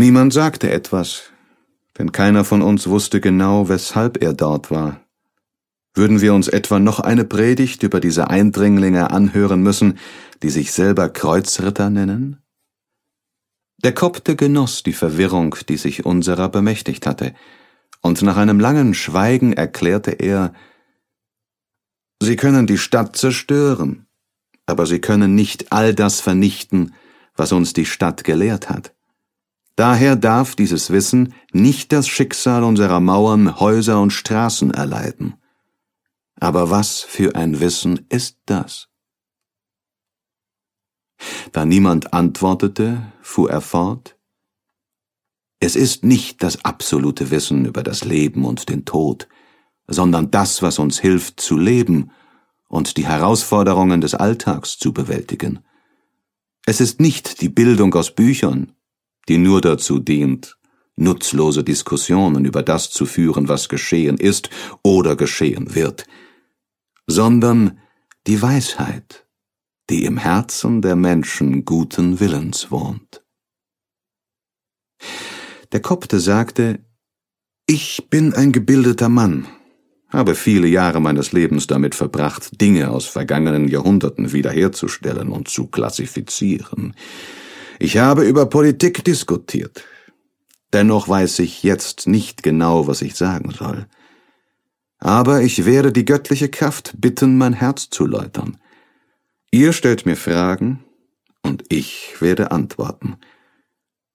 Niemand sagte etwas, denn keiner von uns wusste genau, weshalb er dort war. Würden wir uns etwa noch eine Predigt über diese Eindringlinge anhören müssen, die sich selber Kreuzritter nennen? Der Kopte genoss die Verwirrung, die sich unserer bemächtigt hatte, und nach einem langen Schweigen erklärte er, Sie können die Stadt zerstören, aber Sie können nicht all das vernichten, was uns die Stadt gelehrt hat. Daher darf dieses Wissen nicht das Schicksal unserer Mauern, Häuser und Straßen erleiden. Aber was für ein Wissen ist das? Da niemand antwortete, fuhr er fort, es ist nicht das absolute Wissen über das Leben und den Tod, sondern das, was uns hilft zu leben und die Herausforderungen des Alltags zu bewältigen. Es ist nicht die Bildung aus Büchern, die nur dazu dient, nutzlose Diskussionen über das zu führen, was geschehen ist oder geschehen wird, sondern die Weisheit, die im Herzen der Menschen guten Willens wohnt. Der Kopte sagte, ich bin ein gebildeter Mann, habe viele Jahre meines Lebens damit verbracht, Dinge aus vergangenen Jahrhunderten wiederherzustellen und zu klassifizieren. Ich habe über Politik diskutiert. Dennoch weiß ich jetzt nicht genau, was ich sagen soll. Aber ich werde die göttliche Kraft bitten, mein Herz zu läutern. Ihr stellt mir Fragen, und ich werde antworten.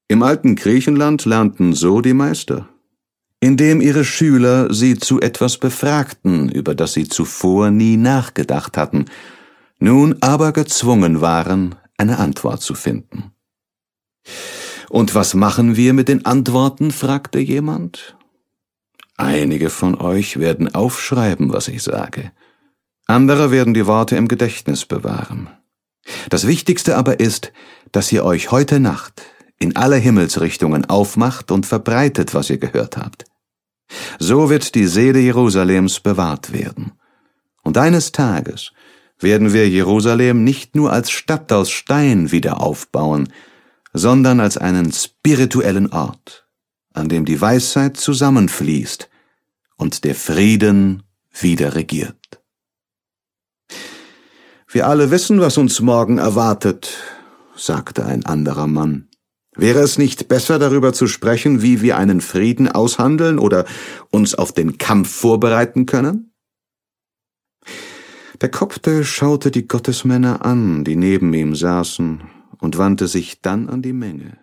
Im alten Griechenland lernten so die Meister, indem ihre Schüler sie zu etwas befragten, über das sie zuvor nie nachgedacht hatten, nun aber gezwungen waren, eine Antwort zu finden. Und was machen wir mit den Antworten? fragte jemand. Einige von euch werden aufschreiben, was ich sage. Andere werden die Worte im Gedächtnis bewahren. Das Wichtigste aber ist, dass ihr euch heute Nacht in alle Himmelsrichtungen aufmacht und verbreitet, was ihr gehört habt. So wird die Seele Jerusalems bewahrt werden. Und eines Tages werden wir Jerusalem nicht nur als Stadt aus Stein wieder aufbauen, sondern als einen spirituellen Ort, an dem die Weisheit zusammenfließt und der Frieden wieder regiert. Wir alle wissen, was uns morgen erwartet, sagte ein anderer Mann. Wäre es nicht besser darüber zu sprechen, wie wir einen Frieden aushandeln oder uns auf den Kampf vorbereiten können? Der Kopte schaute die Gottesmänner an, die neben ihm saßen, und wandte sich dann an die Menge.